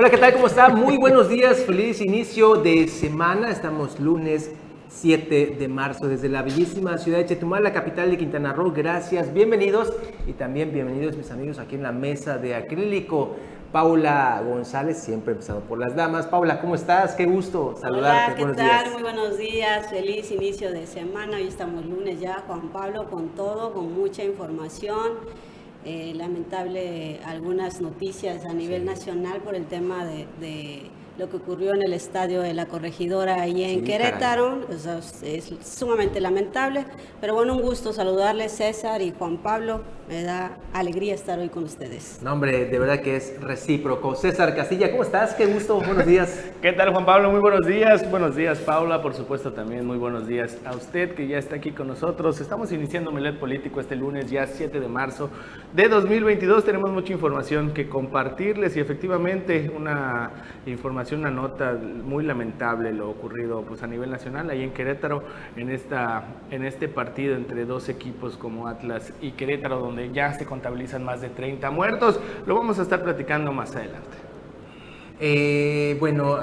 Hola, ¿qué tal? ¿Cómo está? Muy buenos días, feliz inicio de semana. Estamos lunes 7 de marzo desde la bellísima ciudad de Chetumal, la capital de Quintana Roo. Gracias, bienvenidos y también bienvenidos mis amigos aquí en la mesa de acrílico. Paula González, siempre empezando por las damas. Paula, ¿cómo estás? Qué gusto saludarte. Hola, ¿qué tal? Muy buenos días, feliz inicio de semana. Hoy estamos lunes ya, Juan Pablo, con todo, con mucha información. Eh, lamentable algunas noticias a nivel nacional por el tema de lo que ocurrió en el estadio de la corregidora ahí en Querétaro. es sumamente lamentable, pero bueno, un gusto saludarles César y Juan Pablo. Me da alegría estar hoy con ustedes. No, hombre, de verdad que es recíproco. César Castilla, ¿cómo estás? Qué gusto, buenos días. ¿Qué tal, Juan Pablo? Muy buenos días. Buenos días, Paula. Por supuesto, también muy buenos días a usted que ya está aquí con nosotros. Estamos iniciando Milet Político este lunes, ya 7 de marzo de 2022. Tenemos mucha información que compartirles y efectivamente una información una nota muy lamentable lo ocurrido pues, a nivel nacional ahí en Querétaro, en, esta, en este partido entre dos equipos como Atlas y Querétaro, donde ya se contabilizan más de 30 muertos. Lo vamos a estar platicando más adelante. Eh, bueno,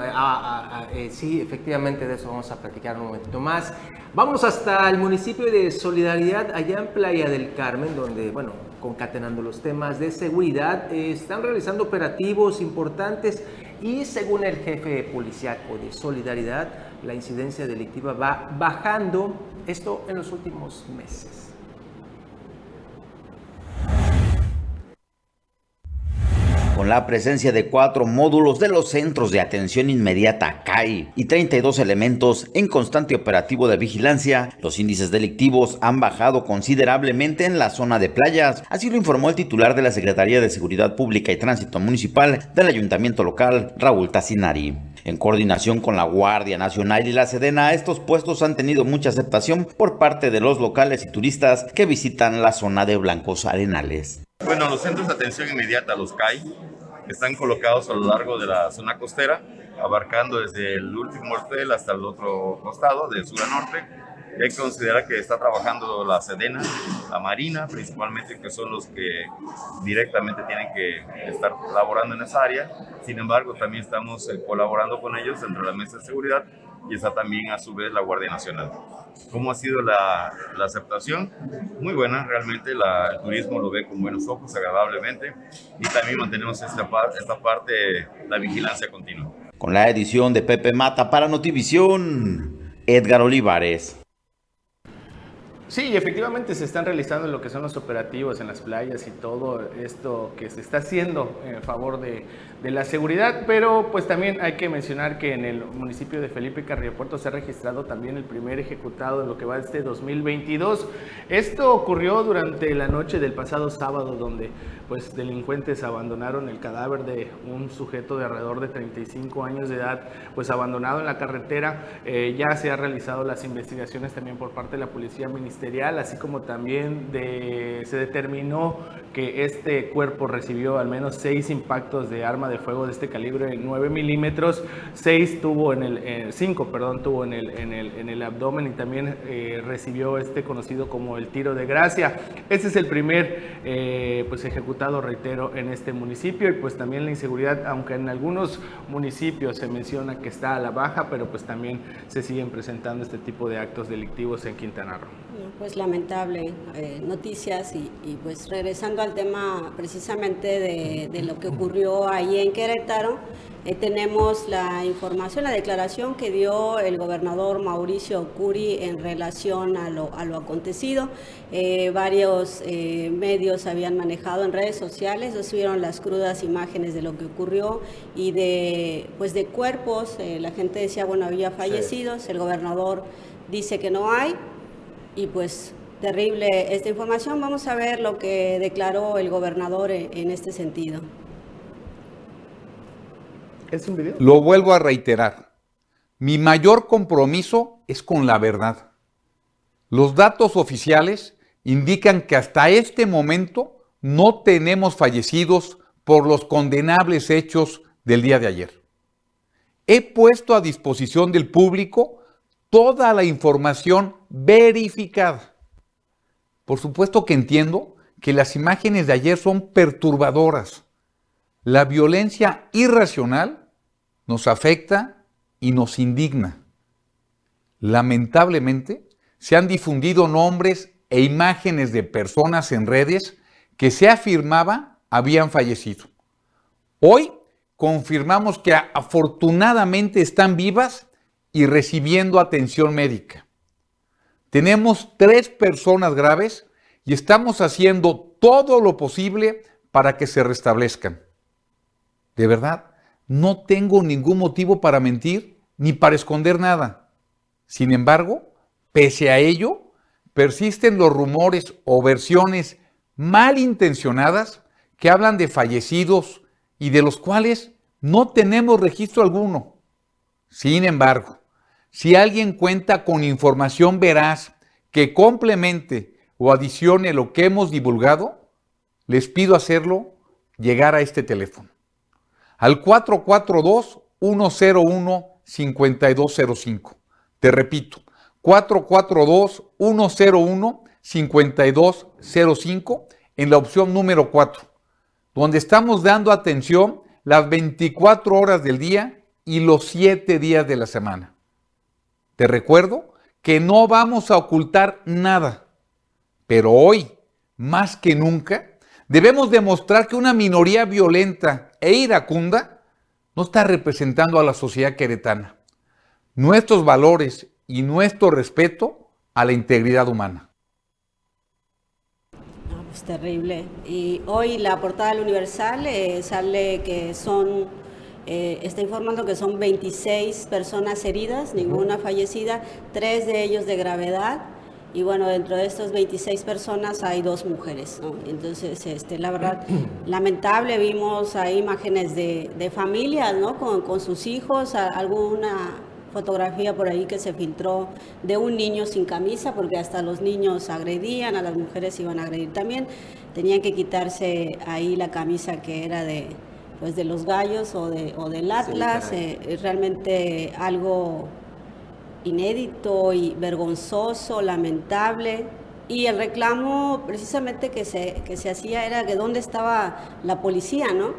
eh, sí, efectivamente de eso vamos a platicar un momentito más. Vamos hasta el municipio de Solidaridad, allá en Playa del Carmen, donde, bueno, concatenando los temas de seguridad, eh, están realizando operativos importantes y según el jefe policiaco de Solidaridad, la incidencia delictiva va bajando, esto en los últimos meses. Con la presencia de cuatro módulos de los Centros de Atención Inmediata CAI y 32 elementos en constante operativo de vigilancia, los índices delictivos han bajado considerablemente en la zona de playas, así lo informó el titular de la Secretaría de Seguridad Pública y Tránsito Municipal del Ayuntamiento Local, Raúl Tassinari. En coordinación con la Guardia Nacional y la Sedena, estos puestos han tenido mucha aceptación por parte de los locales y turistas que visitan la zona de Blancos Arenales. Bueno, los centros de atención inmediata, los CAI, están colocados a lo largo de la zona costera, abarcando desde el último hotel hasta el otro costado, de sur a norte. Hay que que está trabajando la Sedena, la Marina, principalmente, que son los que directamente tienen que estar laborando en esa área. Sin embargo, también estamos eh, colaborando con ellos dentro de la mesa de seguridad y está también a su vez la Guardia Nacional. ¿Cómo ha sido la, la aceptación? Muy buena, realmente la, el turismo lo ve con buenos ojos, agradablemente, y también mantenemos esta, esta parte, la vigilancia continua. Con la edición de Pepe Mata para Notivisión, Edgar Olivares. Sí, efectivamente se están realizando lo que son los operativos en las playas y todo esto que se está haciendo en favor de, de la seguridad, pero pues también hay que mencionar que en el municipio de Felipe Carriopuerto se ha registrado también el primer ejecutado en lo que va este 2022. Esto ocurrió durante la noche del pasado sábado donde pues delincuentes abandonaron el cadáver de un sujeto de alrededor de 35 años de edad, pues abandonado en la carretera. Eh, ya se han realizado las investigaciones también por parte de la policía ministerial, así como también de, se determinó que este cuerpo recibió al menos seis impactos de arma de fuego de este calibre de 9 milímetros, 6 tuvo en el, 5, perdón, tuvo en el, en el, en el abdomen y también eh, recibió este conocido como el tiro de gracia. Este es el primer eh, pues ejecutado, reitero, en este municipio y pues también la inseguridad, aunque en algunos municipios se menciona que está a la baja, pero pues también se siguen presentando este tipo de actos delictivos en Quintana Roo. Pues lamentable eh, noticias y, y, pues regresando al tema precisamente de, de lo que ocurrió ahí en Querétaro. Eh, tenemos la información, la declaración que dio el gobernador Mauricio Curi en relación a lo, a lo acontecido. Eh, varios eh, medios habían manejado en redes sociales, recibieron las crudas imágenes de lo que ocurrió y de, pues de cuerpos. la gente decía, bueno, había fallecidos, el gobernador dice que no hay y pues terrible esta información. Vamos a ver lo que declaró el gobernador en este sentido. Lo vuelvo a reiterar. Mi mayor compromiso es con la verdad. Los datos oficiales indican que hasta este momento no tenemos fallecidos por los condenables hechos del día de ayer. He puesto a disposición del público toda la información verificada. Por supuesto que entiendo que las imágenes de ayer son perturbadoras la violencia irracional nos afecta y nos indigna. Lamentablemente, se han difundido nombres e imágenes de personas en redes que se afirmaba habían fallecido. Hoy confirmamos que afortunadamente están vivas y recibiendo atención médica. Tenemos tres personas graves y estamos haciendo todo lo posible para que se restablezcan. De verdad, no tengo ningún motivo para mentir ni para esconder nada. Sin embargo, pese a ello, persisten los rumores o versiones malintencionadas que hablan de fallecidos y de los cuales no tenemos registro alguno. Sin embargo, si alguien cuenta con información veraz que complemente o adicione lo que hemos divulgado, les pido hacerlo llegar a este teléfono. Al 442-101-5205. Te repito, 442-101-5205 en la opción número 4, donde estamos dando atención las 24 horas del día y los 7 días de la semana. Te recuerdo que no vamos a ocultar nada, pero hoy, más que nunca, debemos demostrar que una minoría violenta e iracunda no está representando a la sociedad queretana. Nuestros valores y nuestro respeto a la integridad humana. Es terrible. Y hoy la portada del Universal eh, sale que son, eh, está informando que son 26 personas heridas, ninguna fallecida, tres de ellos de gravedad. Y bueno, dentro de estas 26 personas hay dos mujeres. Entonces, este, la verdad, lamentable, vimos ahí imágenes de, de familias, ¿no? Con, con sus hijos, alguna fotografía por ahí que se filtró de un niño sin camisa, porque hasta los niños agredían, a las mujeres iban a agredir también. Tenían que quitarse ahí la camisa que era de, pues de los gallos o, de, o del Atlas. Eh, es realmente algo inédito y vergonzoso, lamentable. Y el reclamo precisamente que se, que se hacía era que dónde estaba la policía, ¿no?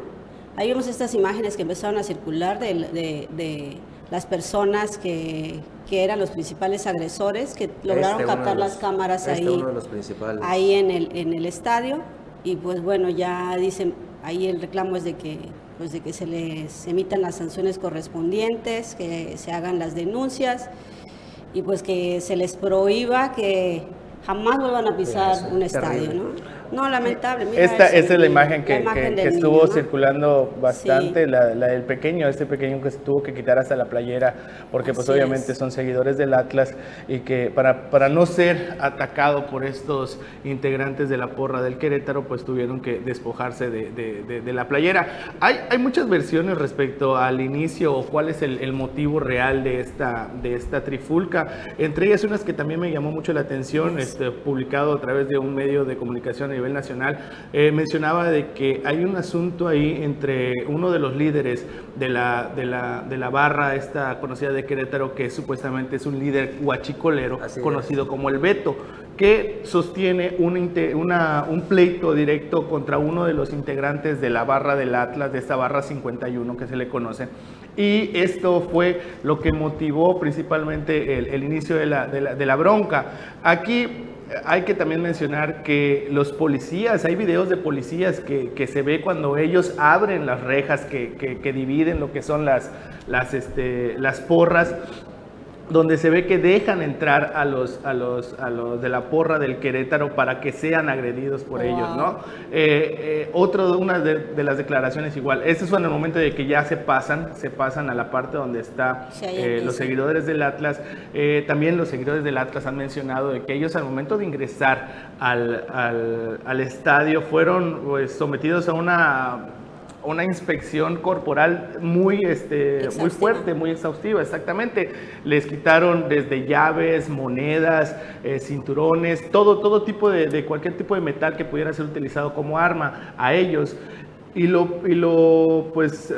Ahí vemos estas imágenes que empezaron a circular de, de las personas que, que, eran los principales agresores, que lograron este captar las cámaras este ahí, ahí en el, en el estadio. Y pues bueno, ya dicen, ahí el reclamo es de que, pues de que se les emitan las sanciones correspondientes, que se hagan las denuncias y pues que se les prohíba que jamás vuelvan a pisar un estadio, ¿no? No, lamentable. esta, es la imagen que, estuvo circulando bastante, la, del pequeño, este pequeño que se tuvo que quitar hasta la playera, porque pues obviamente son seguidores del Atlas y que para, para no ser atacado por estos integrantes de la porra del Querétaro, pues tuvieron que despojarse de, la playera. Hay, hay muchas versiones respecto al inicio o cuál es el, motivo real de esta, de esta trifulca, entre ellas unas que también me llamó mucho la atención, este, publicado a través de un medio de comunicación nivel nacional, eh, mencionaba de que hay un asunto ahí entre uno de los líderes de la, de la, de la barra esta conocida de Querétaro, que supuestamente es un líder huachicolero, conocido como el Beto, que sostiene un, una, un pleito directo contra uno de los integrantes de la barra del Atlas, de esta barra 51 que se le conoce. Y esto fue lo que motivó principalmente el, el inicio de la, de la, de la bronca. Aquí hay que también mencionar que los policías, hay videos de policías que, se ve cuando ellos abren las rejas que, que dividen lo que son las, las, este, las porras donde se ve que dejan entrar a los, a los, a los de la porra del Querétaro para que sean agredidos por ellos, ¿no? Eh, eh, otro de una de, las declaraciones igual, este es en el momento de que ya se pasan, se pasan a la parte donde está eh, los seguidores del Atlas. también los seguidores del Atlas han mencionado de que ellos al momento de ingresar al, al, al estadio fueron pues, sometidos a una una inspección corporal muy, este, muy fuerte, muy exhaustiva, exactamente. Les quitaron desde llaves, monedas, eh, cinturones, todo, todo tipo de, de, cualquier tipo de metal que pudiera ser utilizado como arma a ellos. Y lo, y lo pues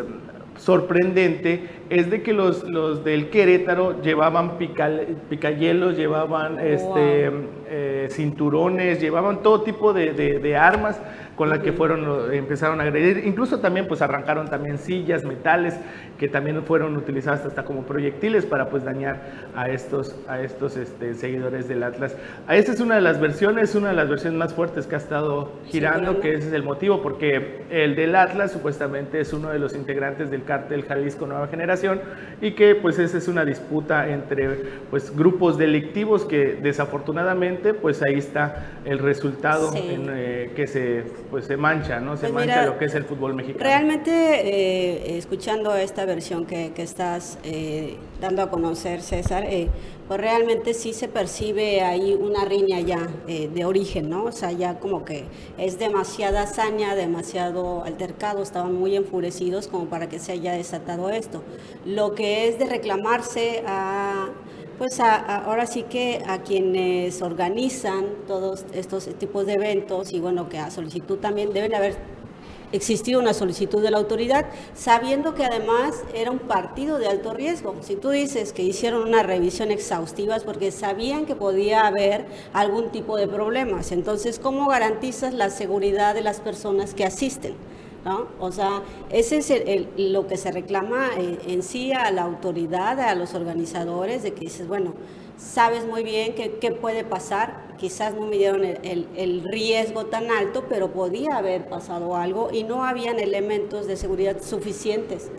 sorprendente es de que los, los del Querétaro llevaban picayelos, llevaban este, eh, cinturones, llevaban todo tipo de, de armas con la que fueron, empezaron a agredir. Incluso también pues arrancaron también sillas, metales, que también fueron utilizadas hasta como proyectiles para pues dañar a estos, a estos este, seguidores del Atlas. Esa es una de las versiones, una de las versiones más fuertes que ha estado girando, que ese es el motivo, porque el del Atlas supuestamente es uno de los integrantes del cártel Jalisco Nueva Generación y que pues esa es una disputa entre pues grupos delictivos que desafortunadamente pues ahí está el resultado en, eh, que se pues se mancha, ¿no? Se pues mancha lo que es el fútbol mexicano. Realmente, eh, escuchando esta versión que, estás eh, dando a conocer, César, eh, pues realmente sí se percibe ahí una riña ya de origen, ¿no? O sea, ya como que es demasiada hazaña, demasiado altercado, estaban muy enfurecidos como para que se haya desatado esto. Lo que es de reclamarse a pues ahora sí que a quienes organizan todos estos tipos de eventos y bueno, que a solicitud también deben haber existido una solicitud de la autoridad, sabiendo que además era un partido de alto riesgo. Si tú dices que hicieron una revisión exhaustiva es porque sabían que podía haber algún tipo de problemas. Entonces, ¿cómo garantizas la seguridad de las personas que asisten? ¿No? O sea, ese es lo que se reclama en, en, sí a la autoridad, a los organizadores, de que dices, bueno, sabes muy bien qué puede pasar, quizás no midieron el, el, riesgo tan alto, pero podía haber pasado algo y no habían elementos de seguridad suficientes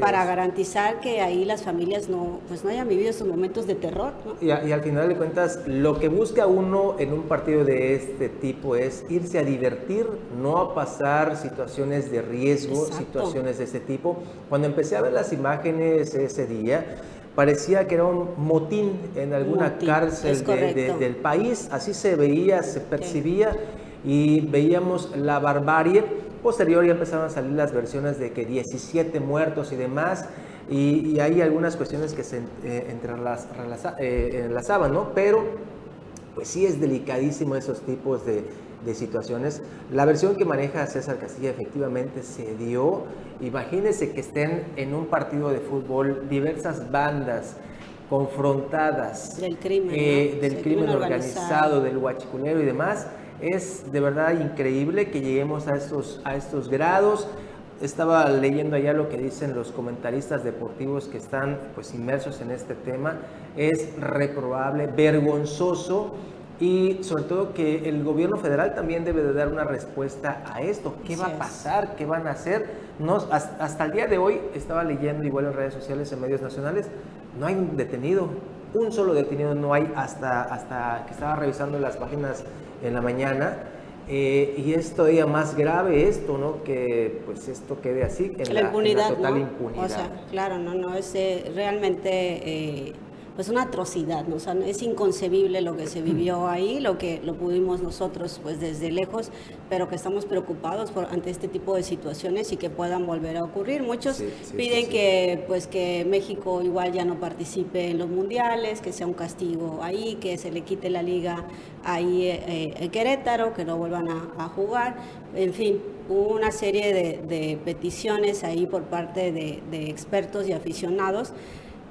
para garantizar que ahí las familias no, pues no hayan vivido esos momentos de terror. Y, al final de cuentas, lo que busca uno en un partido de este tipo es irse a divertir, no a pasar situaciones de riesgo, situaciones de este tipo. Cuando empecé a ver las imágenes ese día, parecía que era un motín en alguna cárcel del país, así se veía, se percibía y veíamos la barbarie. Posterior ya empezaron a salir las versiones de que 17 muertos y demás, y, hay algunas cuestiones que se eh, eh, enlazaban, ¿no? Pero pues sí es delicadísimo esos tipos de, de situaciones. La versión que maneja César Castilla efectivamente se dio. Imagínense que estén en un partido de fútbol diversas bandas confrontadas del crimen, eh, del crimen, organizado, del huachiculero y demás. Es de verdad increíble que lleguemos a estos, a estos grados. Estaba leyendo allá lo que dicen los comentaristas deportivos que están pues inmersos en este tema. Es reprobable, vergonzoso y sobre todo que el gobierno federal también debe de dar una respuesta a esto. ¿Qué va a pasar? ¿Qué van a hacer? No, hasta, el día de hoy estaba leyendo igual en redes sociales, en medios nacionales, no hay un detenido, un solo detenido no hay hasta, hasta que estaba revisando las páginas en la mañana. Eh, y es todavía más grave esto, ¿no? Que pues esto quede así, en la, impunidad, total impunidad. O sea, claro, no, no, es eh, realmente... Eh, pues una atrocidad, ¿no? o sea, es inconcebible lo que se vivió ahí, lo que lo pudimos nosotros pues desde lejos, pero que estamos preocupados por, ante este tipo de situaciones y que puedan volver a ocurrir. Muchos piden que pues que México igual ya no participe en los mundiales, que sea un castigo ahí, que se le quite la liga ahí eh, en Querétaro, que no vuelvan a, jugar, en fin, hubo una serie de, peticiones ahí por parte de, de expertos y aficionados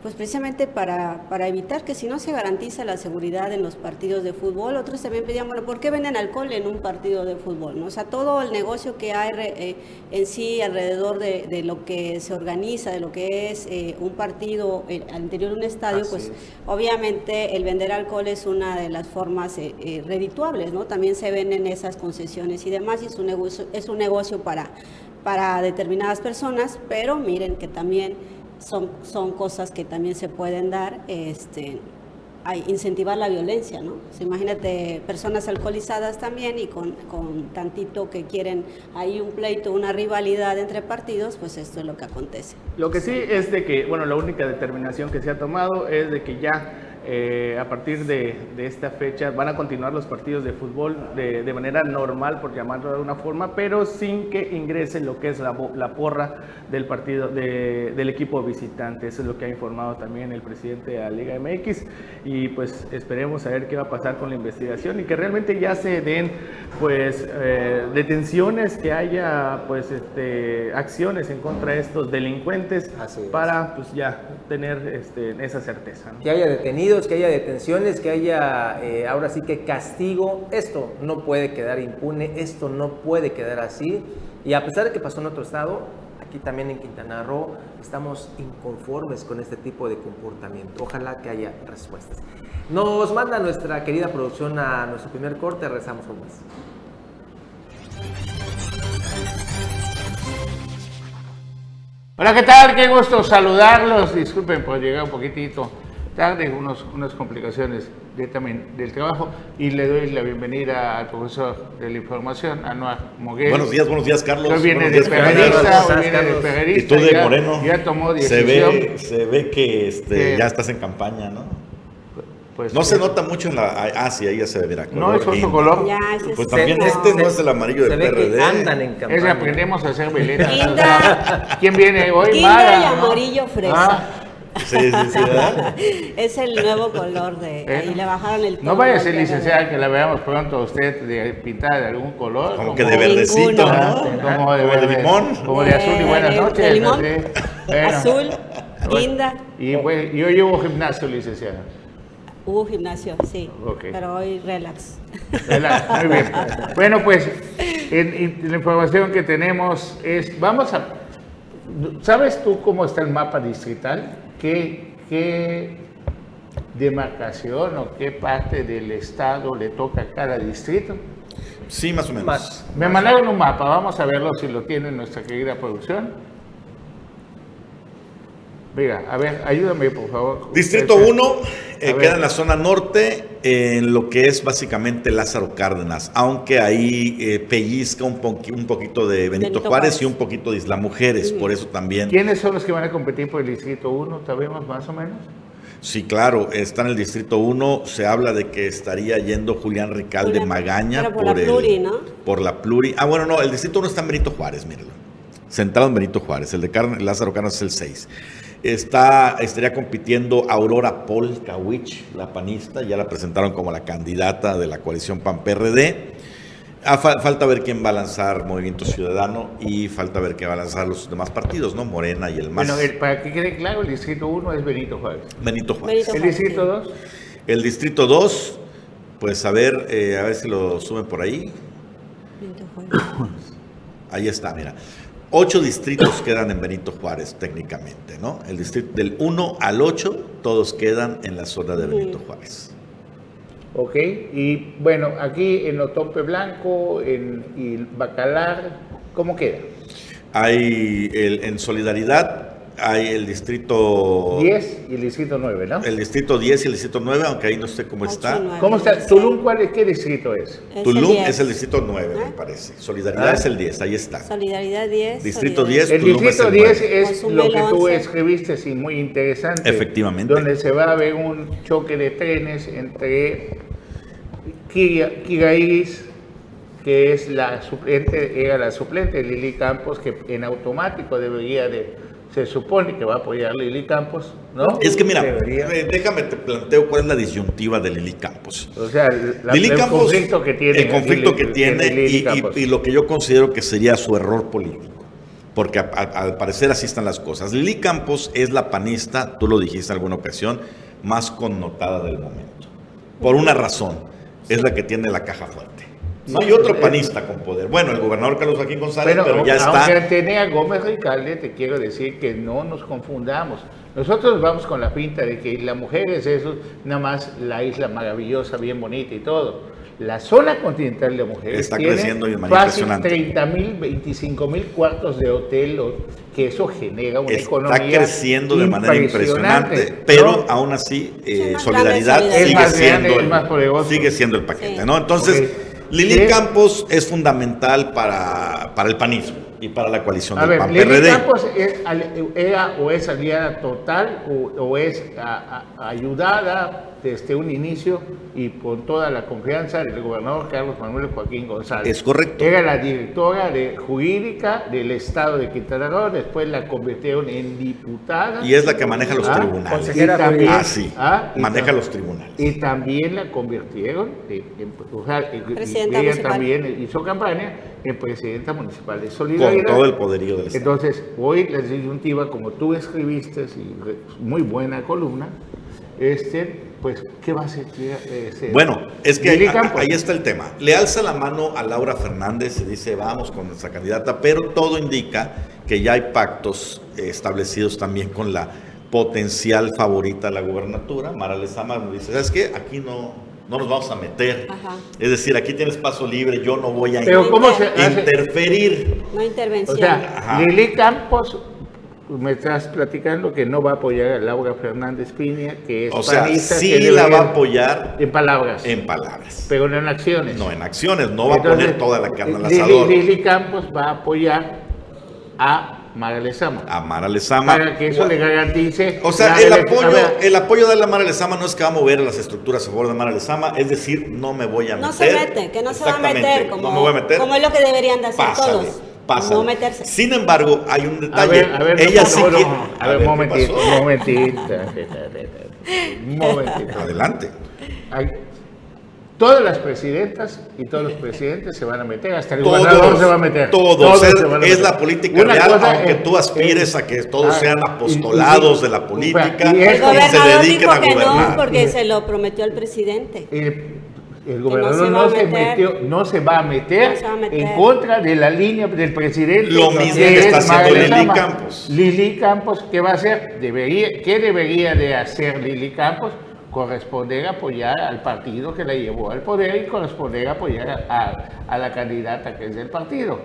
pues precisamente para, para, evitar que si no se garantiza la seguridad en los partidos de fútbol, otros también pedían, bueno, ¿por qué venden alcohol en un partido de fútbol? ¿no? O sea, todo el negocio que hay eh, en sí alrededor de, lo que se organiza, de lo que es eh, un partido eh, al interior de un estadio, pues obviamente el vender alcohol es una de las formas redituables, ¿no? También se venden esas concesiones y demás, y es un negocio, es un negocio para, para determinadas personas, pero miren que también son, son cosas que también se pueden dar, este, incentivar la violencia, ¿no? imagínate personas alcoholizadas también y con, con, tantito que quieren ahí un pleito, una rivalidad entre partidos, pues esto es lo que acontece. Lo que sí es de que, bueno, la única determinación que se ha tomado es de que ya eh, a partir de, esta fecha van a continuar los partidos de fútbol de, manera normal, por llamarlo de alguna forma, pero sin que ingrese lo que es la, porra del partido del equipo visitante. Eso es lo que ha informado también el presidente de la Liga MX y pues esperemos a ver qué va a pasar con la investigación y que realmente ya se den pues eh, detenciones, que haya pues este, acciones en contra de estos delincuentes para pues ya tener este, esa certeza. Que haya que haya detenciones, que haya eh, ahora sí que castigo. Esto no puede quedar impune, esto no puede quedar así. Y a pesar de que pasó en otro estado, aquí también en Quintana Roo estamos inconformes con este tipo de comportamiento. Ojalá que haya respuestas. Nos manda nuestra querida producción a nuestro primer corte, rezamos con más. Hola, ¿qué tal? Qué gusto saludarlos. Disculpen por llegar un poquitito tarde, unos, unas complicaciones de, también del trabajo y le doy la bienvenida al profesor de la información, Anuar Moguel. Buenos días, buenos días, Carlos. Hoy viene de pegadista, hoy viene de pegadista. Y tú de Moreno. Ya tomó decisión. Se ve, se ve que este, ya estás en campaña, ¿no? Pues, no se nota mucho en la. Ah, sí, ahí ya se ve, mira. No, es otro color. Ya, pues también este no es el amarillo del PRD. andan en campaña. Es aprendemos a hacer veleta. ¿Quién viene hoy? Quinta y amarillo fresa. Ah. Sí, sí, sí, Es el nuevo color de. ¿Eh? Y le bajaron el No vaya a ser licenciada que la veamos pronto a usted de, pintada de algún color. Como, que de verdecito, ¿no? Como de, limón. Como de azul y buenas noches. De limón. Azul, linda. Y yo llevo gimnasio, licenciada. Hubo gimnasio, sí. Pero hoy relax. Relax, muy bien. Bueno, pues la información que tenemos es, vamos a, ¿sabes tú cómo está el mapa distrital? Qué, demarcación o qué parte del estado le toca a cada distrito. Sí, más o menos. Me mandaron un mapa, vamos a verlo si lo tiene nuestra querida producción. Venga, a ver, ayúdame por favor. Distrito 1 eh, queda en la zona norte, en lo que es básicamente Lázaro Cárdenas, aunque ahí eh, pellizca un, un, poquito de Benito, Juárez, y un poquito de Isla Mujeres, por eso también. ¿Quiénes son los que van a competir por el Distrito 1? ¿Sabemos más o menos? Sí, claro, está en el Distrito 1, se habla de que estaría yendo Julián Ricalde Magaña por, la Pluri, ¿no? Por la Pluri. Ah, bueno, no, el Distrito 1 está en Benito Juárez, míralo. Centrado en Benito Juárez, el de Lázaro Cárdenas es el 6. Está, estaría compitiendo Aurora Paul Kawich, la panista, ya la presentaron como la candidata de la coalición PAN-PRD. Ah, falta ver quién va a lanzar Movimiento Ciudadano y falta ver qué va a lanzar los demás partidos, ¿no? Morena y el MAS. Bueno, para que quede claro, el distrito 1 es Benito Juárez. Benito Juárez. ¿El distrito 2? El distrito 2, pues a ver, eh, a ver si lo suben por ahí. Benito Juárez. Ahí está, mira. Ocho distritos quedan en Benito Juárez técnicamente, ¿no? El distrito del 1 al 8, todos quedan en la zona de Benito Juárez. Ok, y bueno, aquí en Otompe Blanco, en y Bacalar, ¿cómo queda? Hay el, en Solidaridad hay el distrito 10 y el distrito 9, ¿no? El distrito 10 y el distrito 9, aunque ahí no sé cómo está. ¿Cómo está? ¿Tulum cuál es, qué distrito es? Tulum es el distrito 9, me parece. Solidaridad ah. es el 10, ahí está. Solidaridad 10. Distrito 10, El distrito 10 es lo que tú escribiste, sí, muy interesante. Efectivamente. Donde se va a ver un choque de trenes entre Kigairis que es la suplente, era la suplente de Lili Campos, que en automático debería de se supone que va a apoyar Lili Campos, ¿no? Es que mira, eh, déjame te planteo cuál es la disyuntiva de Lili Campos. O sea, el conflicto que tiene. El conflicto que tiene y, lo que yo considero que sería su error político. Porque al parecer así están las cosas. Lili Campos es la panista, tú lo dijiste en alguna ocasión, más connotada del momento. Por una razón, es la que tiene la caja fuerte. No hay otro panista con poder. Bueno, el gobernador Carlos Joaquín González, pero, ya está. Aunque tenía Gómez Ricalde, te quiero decir que no nos confundamos. Nosotros vamos con la pinta de que la mujer es eso, nada más la isla maravillosa, bien bonita y todo. La zona continental de mujeres está tiene creciendo de manera fácil 30 mil, 25 mil cuartos de hotel, que eso genera una economía. Está creciendo de manera impresionante, pero aún así, eh, solidaridad, sigue, siendo el, sigue siendo el paquete, ¿no? Entonces. Lili Campos es fundamental para, para, el panismo y para la coalición del PAN PRD. Lili Campos es, o es aliada total o, es ayudada desde un inicio y con toda la confianza del gobernador Carlos Manuel Joaquín González. Es correcto. Era la directora de jurídica del estado de Quintana Roo, después la convirtieron en diputada. Y es la que maneja los Ah, tribunales. consejera Y también- Ah, sí. ah, y maneja los tribunales. Y también la convirtieron, en, en- o sea, en- y- Presidenta ella municipal. también hizo campaña en presidenta municipal de Con Solidaridad. todo el poderío del Estado. Entonces, hoy la disyuntiva, como tú escribiste, y muy buena columna, este, pues, ¿qué va a eh, ese- Bueno, es que ahí está el tema. Le alza la mano a Laura Fernández y dice, vamos con nuestra candidata, pero todo indica que ya hay pactos establecidos también con la potencial favorita a la gubernatura. Mara Lezama nos dice, ¿sabes qué? Aquí no, no nos vamos a meter. Ajá. Es decir, aquí tienes paso libre, yo no voy a Pero, ¿cómo se hace? interferir. No O intervención. sea, Ajá. Lili Campos, me estás platicando que no va a apoyar a Laura Fernández Piña, que es O sea, panista, sí que la va a apoyar En palabras, en palabras. pero no en acciones. No en acciones, no va a poner toda la carne al asador. Lili Campos va a apoyar a Mara Lezama. A Mara Lezama. Para que eso le garantice. O sea, el apoyo, el apoyo de la Mara Lezama no es que va a mover las estructuras a favor de Mara Lezama, es decir, no me voy a meter. no se mete, que no se va a meter, como, no me voy a meter. como es lo que deberían de hacer Pásale, todos. No meterse. Sin embargo, hay un a detalle. ver, a ver, Ella no, sí no, quiere. A ver, un ¿qué momentito, un momentito. Un momentito. Adelante. Hay- todas las presidentas y todos los presidentes se van a meter, hasta el Todos, gobernador se va a meter. todos, es, se van a es meter. la política Una real, cosa aunque es- tú aspires es- a que todos ah, sean apostolados y- de la y- política y y, se gobernador dediquen dijo a que no gobernar. porque se lo prometió al presidente. El, el no gobernador se no, se metió, no se va a meter, No se va a meter. en contra de la línea del presidente. Lo mismo que que está es haciendo Lili. Campos. Lili Campos, ¿qué va a hacer? Debería, ¿Qué debería de hacer Lili Campos? Corresponder a apoyar al partido que la llevó al poder y corresponder a apoyar a, a la candidata que es del partido.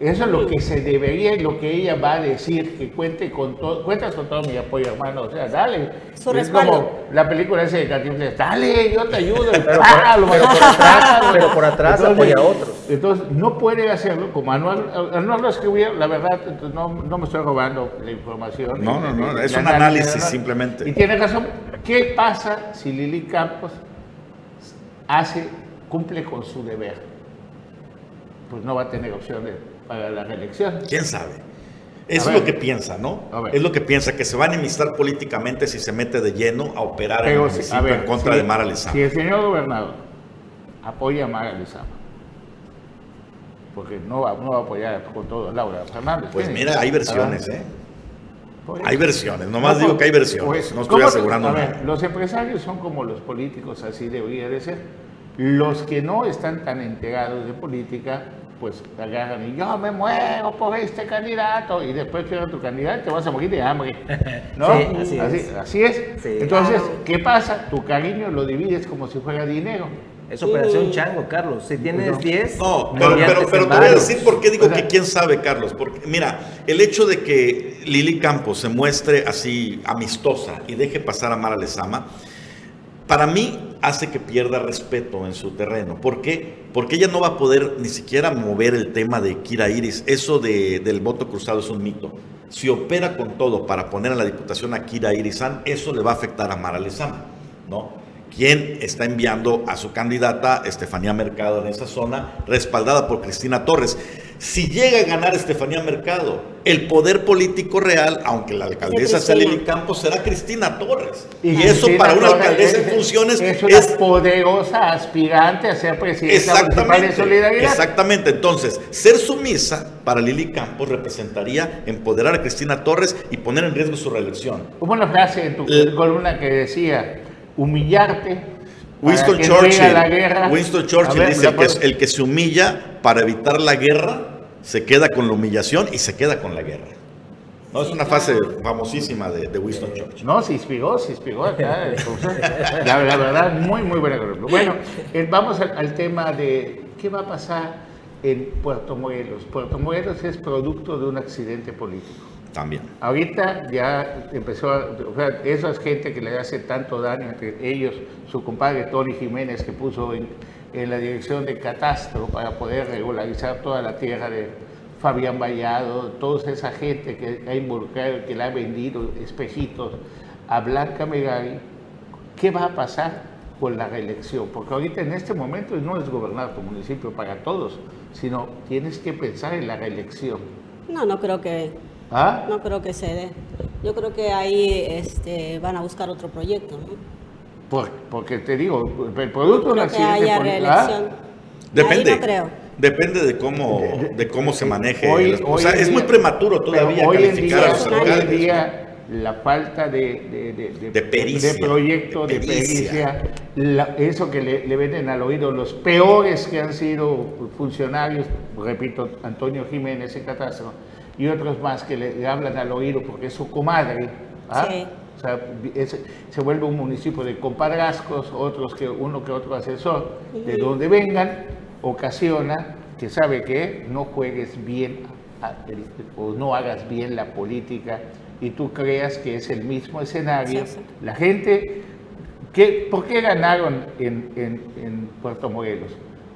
Eso es lo que se debería y lo que ella va a decir, que cuente con todo, cuentas con todo mi apoyo, hermano. O sea, dale. Su es respaldo. como la película esa de Cantinflas, dale, yo te ayudo. Pero por- pero por atrás- pero por atrás apoya a otros. Entonces, no puede hacerlo, como Anual, Anual lo escribió, la verdad, entonces, no, no me estoy robando la información. No, no, no, es un análisis simplemente. Y tiene razón. ¿Qué pasa si Lili Campos hace, cumple con su deber? Pues no va a tener opción de, para la reelección. ¿Quién sabe? Eso es lo que piensa, ¿no? Es lo que piensa, que se va a enemistar políticamente si se mete de lleno a operar en Pero, a ver, en contra si- de Mara Lezama. Si el señor gobernador apoya a Mara Lezama, porque no va, no va a apoyar con todo Laura Fernández. Pues mira, hay versiones, Ah, ¿eh? por Hay versiones, nomás No, digo pues, que hay versiones, pues, no estoy ¿cómo te- asegurando ver, nada. los empresarios son como los políticos, así debería de ser. Los que no están tan enterados de política, pues agarran y yo me muero por este candidato y después llega tu candidato te vas a morir de hambre. ¿No? Sí, así es. así es. Sí. Entonces, Claro. ¿qué pasa? Tu cariño lo divides como si fuera dinero. Es operación chango, Carlos. Si tienes 10, No, pero, inviertes pero, pero en te voy a decir por qué digo O sea- que quién sabe, Carlos. Porque, mira, el hecho de que Lili Campos se muestre así amistosa y deje pasar a Mara Lezama, para mí hace que pierda respeto en su terreno. ¿Por qué? Porque ella no va a poder ni siquiera mover el tema de Kira Iris. Eso de- del voto cruzado es un mito. Si opera con todo para poner a la diputación a Kira Irizan, eso le va a afectar a Mara Lezama, ¿no? quien está enviando a su candidata, Estefanía Mercado, en esa zona, respaldada por Cristina Torres. Si llega a ganar Estefanía Mercado, el poder político real, aunque la alcaldesa sea. Lili Campos, será Cristina Torres. Y, Y eso Cristina para una Torres alcaldesa en es- funciones es una es poderosa aspirante a ser presidenta municipal de Exactamente, Solidaridad. exactamente. Entonces, ser sumisa para Lili Campos representaría empoderar a Cristina Torres y poner en riesgo su reelección. Hubo una frase en tu columna que decía, humillarte. Winston Churchill. Winston Churchill ver, dice ¿la el que, el que se humilla para evitar la guerra se queda con la humillación y se queda con la guerra. No es una frase famosísima de, de Winston Churchill. No, se inspiró, se inspiró acá. el profesor. La, la verdad, muy, muy buena columna. Bueno, eh, vamos al, al tema de qué va a pasar en Puerto Morelos. Puerto Morelos es producto de un accidente político. También. Ahorita ya empezó, a, o sea, esa es gente que le hace tanto daño, entre ellos su compadre Tony Jiménez que puso en, en la dirección de Catastro para poder regularizar toda la tierra de Fabián Vallado, toda esa gente que ha involucrado, que le ha vendido espejitos a Blanca Megari. ¿qué va a pasar con la reelección? Porque ahorita en este momento no es gobernar tu municipio para todos, sino tienes que pensar en la reelección. No, no creo que ¿Ah? no creo que se dé. Yo creo que ahí este, van a buscar otro proyecto, ¿no? Por- porque te digo, el producto que accidente haya por- reelección. ¿Ah? Depende. Ahí no creo. Depende de cómo, de cómo se maneje. Hoy- las- o sea, en es muy prematuro todavía hoy en calificar día, a los en hoy en día, la falta de, de, de- de- De pericia, de proyecto, de de pericia. la- eso que le, le venden al oído los peores que han sido funcionarios, repito, Antonio Jiménez y Catastro, y otros más que le, le hablan al oído porque es su comadre. ¿ah? Sí. O sea, es- se vuelve un municipio de compadrazgos, otros que uno que otro asesor, de donde vengan, ocasiona que sabe que no juegues bien o no hagas bien la política y tú creas que es el mismo escenario. Sí, sí. La gente, ¿qué, ¿por qué ganaron en, en- en Puerto Morelos?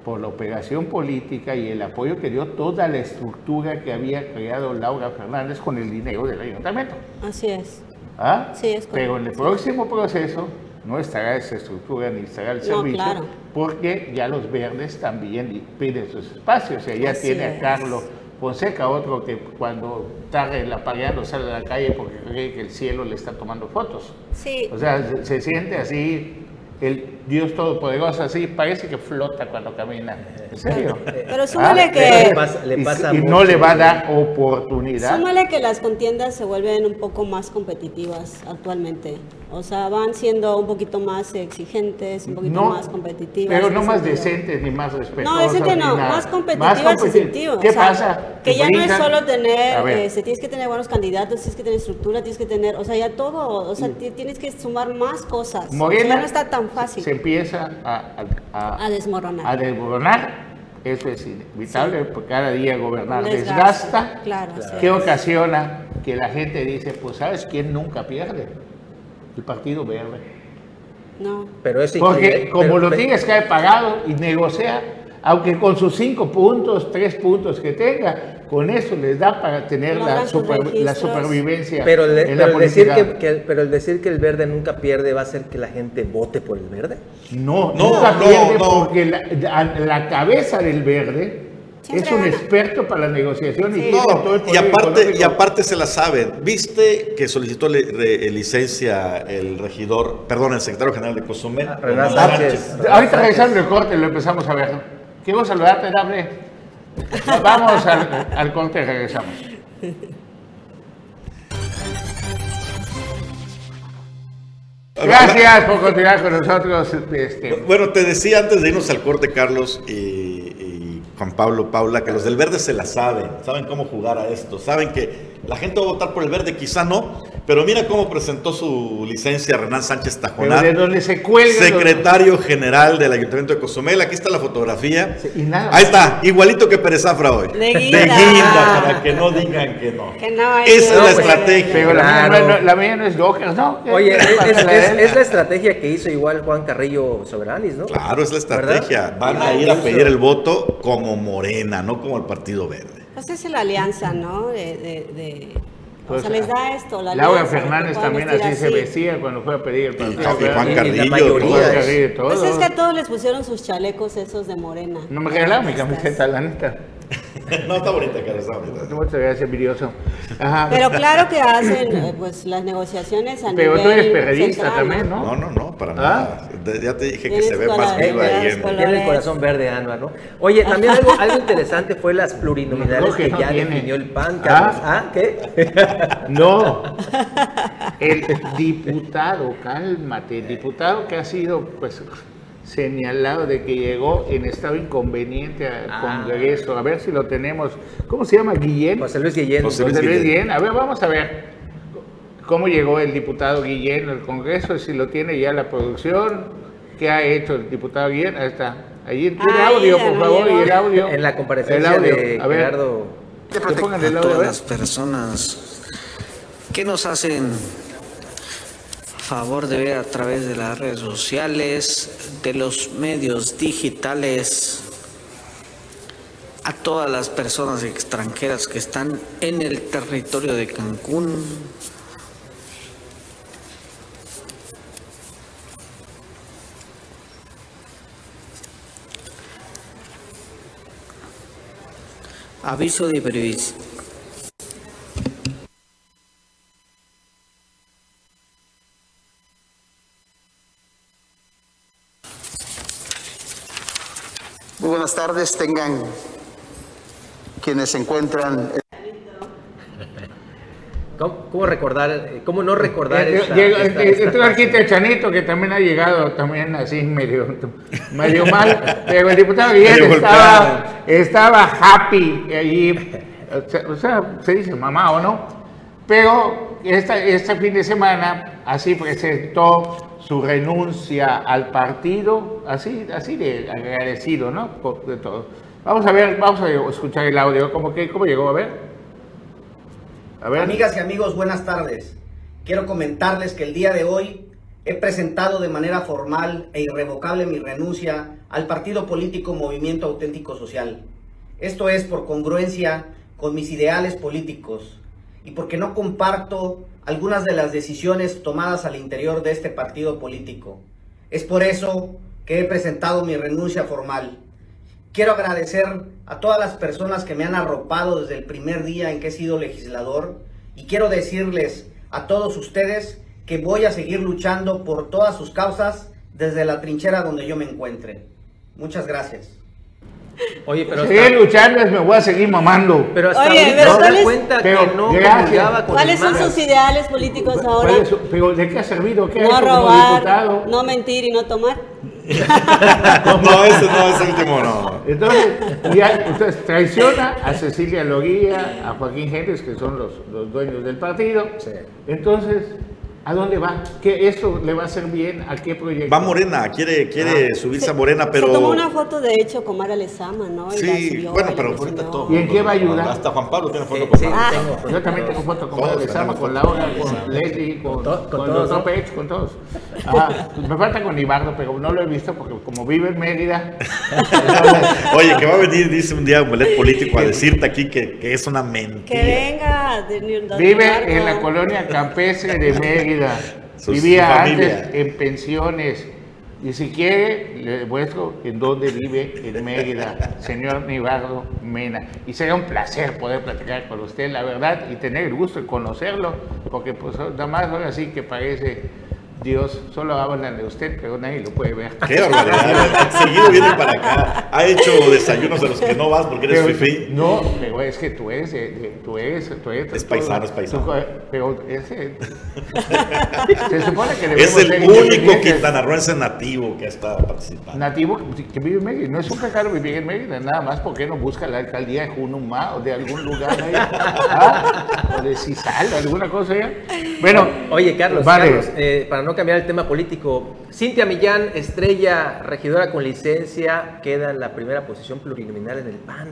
Por la operación política y el apoyo que dio toda la estructura que había creado Laura Fernández con el dinero del ayuntamiento. Así es. ¿Ah? Sí, es Pero en el correcto, próximo proceso no estará esa estructura ni estará el No, servicio, claro. porque ya los verdes también piden sus espacios. O sea, ya Así tiene a. Carlos Fonseca, otro que cuando está relampagueando sale a la calle porque cree que el cielo le está tomando fotos. Sí, O sea, se, se siente así, el Dios Todopoderoso, así, parece que flota cuando camina. ¿En serio? pero súmale Ah, que Le pasa- le y, pasa y no le va a dar oportunidad. Súmale que las contiendas se vuelven un poco más competitivas actualmente. O sea, van siendo un poquito más exigentes, un poquito No, más competitivas. Pero no más decentes ni más respetuosas. No, decente no, nada. más competitivas competi- sentido. ¿Qué o sea, pasa? Que ya no es solo tener, ver, este, tienes que tener buenos candidatos, tienes que tener estructura, tienes que tener, o sea, ya todo, o sea, ti- tienes que sumar más cosas. O sea, Morena ya no está tan fácil Se empieza a, a, a desmoronar. a desmoronar. Eso es inevitable, porque cada día gobernar Desgasta, desgasta. claro, así ¿Qué es. ocasiona que la gente dice, pues ¿sabes quién nunca pierde? El Partido Verde. No. Pero eso Porque como pero- lo tienes que haber pagado y negocia, aunque con sus cinco puntos, tres puntos que tenga, con eso les da para tener la, super- supervivencia Pero, el, en la pero el decir política. que, que- pero el decir que el verde nunca pierde va a hacer que la gente vote por el verde. No, No, nunca no, pierde no. porque la, la- la cabeza del verde Siempre es un gana. experto para la negociación y Sí. todo el y aparte, económico. y aparte se la saben. ¿Viste que solicitó le- re- licencia el regidor, perdón, el secretario general de Cozumel? Renan Sánchez. Ahorita regresando el corte lo empezamos a ver. Quiero saludarte, Dable. Vamos al, al corte y regresamos. Gracias por continuar con nosotros. Este, Bueno, te decía antes de irnos al corte, Carlos y, y Juan Pablo, Paula, que los del verde se la saben, saben cómo jugar a esto, saben que la gente va a votar por el verde, quizá no, pero mira cómo presentó su licencia Renan Sánchez Tajonar, de donde se cuelga. secretario general del Ayuntamiento de Cozumel. Aquí está la fotografía. Sí, y nada. Ahí está, igualito que Pérez Zafra hoy. De guinda. guinda, para que no digan que no. Que no hay Esa es la estrategia. Pero la, mía no, es- la mía no es Dockers, ¿no? ¿Qué- Oye, es, la es- de- es la estrategia que hizo igual Juan Carrillo Soberanis, ¿no? Claro, es la ¿Verdad? estrategia. Van a ir a pedir el voto como Morena, no como el Partido Verde. Pues es la alianza, ¿no? De, de, de- Pues, o sea, les da esto, la Laura alianza, Fernández también vestir así se vestía cuando fue a pedir el partido. Y Juan. Carrillo. Pues es que a todos les pusieron sus chalecos esos de morena. No me regalaron mi camiseta, la neta. No, está bonita, Carlos, está bonita. Muchas gracias, envidioso. Ajá. Pero claro que hacen eh, pues las negociaciones a Pero nivel tú eres perredista central, también, ¿no? No, no, no, para ¿Ah? nada. Ya te dije que se ve más viva ahí en Tiene el corazón verde, Anuar, ¿no? Oye, también algo, algo interesante fue las plurinominales No, que que, no ya tiene. definió el PAN, Carlos. ¿Ah? ¿Ah? ¿Qué? No. El diputado, cálmate, el diputado que ha sido pues señalado de que llegó en estado inconveniente al Ah. Congreso. A ver si lo tenemos. ¿Cómo se llama? Guillén. José Luis Guillén. José Luis José Luis Guillén. Guillén. A ver, vamos a ver cómo llegó el diputado Guillén al Congreso, si lo tiene ya la producción, qué ha hecho el diputado Guillén. Ahí está. Allí tiene audio, por favor, llegó. y el audio. En la comparecencia El audio. de A ver, Gerardo. que pongan el a audio, a todas ver. las personas que nos hacen favor de ver a través de las redes sociales, de los medios digitales, a todas las personas extranjeras que están en el territorio de Cancún. Aviso de buenas tardes, tengan quienes se encuentran. ¿Cómo, cómo recordar, eh, cómo no recordar Eh, esta, llega- esta- eh, esta aquí frase? Techanito, que también ha llegado también así medio, medio mal, pero el diputado Guillén Medio estaba, estaba happy allí, o sea, o sea, se dice mamá o no, pero esta, este fin de semana así presentó su renuncia al partido, así, así de agradecido, ¿no? De todo. Vamos a ver, vamos a escuchar el audio, ¿cómo, que, cómo llegó? A ver. Amigas y amigos, buenas tardes. Quiero comentarles que el día de hoy he presentado de manera formal e irrevocable mi renuncia al partido político Movimiento Auténtico Social. Esto es por congruencia con mis ideales políticos y porque no comparto algunas de las decisiones tomadas al interior de este partido político. Es por eso que he presentado mi renuncia formal. Quiero agradecer a todas las personas que me han arropado desde el primer día en que he sido legislador y quiero decirles a todos ustedes que voy a seguir luchando por todas sus causas desde la trinchera donde yo me encuentre. Muchas gracias. Oye, pero Seguir hasta, luchando es me voy a seguir mamando. pero hasta Oye, pero da ¿cuáles- cuenta pero que no gracias. ¿Cuáles son sus ideales políticos ahora? ¿Cuál es pero ¿de qué ha servido? ¿Qué ha No hecho como robar, diputado? no mentir y no tomar. No, ese no, ese último no. Entonces, ya, entonces traiciona a Cecilia Loguía, a Joaquín Gentes, que son los, los dueños del partido. Entonces, ¿a dónde va? ¿Qué esto le va a hacer bien? ¿A qué proyecto? Va Morena, quiere, quiere subirse a Morena, pero. Se tomó una foto, de hecho, con Mara Lezama, ¿no? Y Sí, subió, bueno, pero ahorita todo. ¿Y en qué va a ayudar? Hasta Juan Pablo tiene foto Sí, con sí, Pablo. tengo. Yo también tengo foto con Mara Lezama, con. Laura, con Leslie, con, Con to- con con todos. Pech, con todos. Ah, me falta con Ibardo, pero no lo he visto porque como vive en Mérida. Oye, que va a venir, dice un día Omelet Político, a decirte aquí que, que es una mentira. Que venga. de- Vive en la colonia campestre de Mérida. Su- Vivía su antes en pensiones. Y si quiere, le muestro en dónde vive en Mérida, señor Nibardo Mena. Y será un placer poder platicar con usted, la verdad, y tener el gusto de conocerlo, porque pues nada más ahora sí que parece Dios, solo hablan de usted, pero nadie lo puede ver. Qué barbaridad. Seguido viene para acá. Ha hecho desayunos de los que no vas porque eres Pero- fifí. No, pero es que tú eres, de- tú eres, tú eres Es paisano, es paisano. tú- pero ese, se supone que Es el único quintanarroense nativo que ha estado participando. nativo que vive en Mérida. No es un pecado vivir en Mérida, nada más porque no busca la alcaldía de Junumá o de algún lugar ahí. ¿Ah? O de Cisal, alguna cosa. Bueno, Oye, Carlos, vale. Carlos, eh, para no cambiar el tema político, Cintia Millán, estrella regidora con licencia, queda en la primera posición plurinominal en el PAN.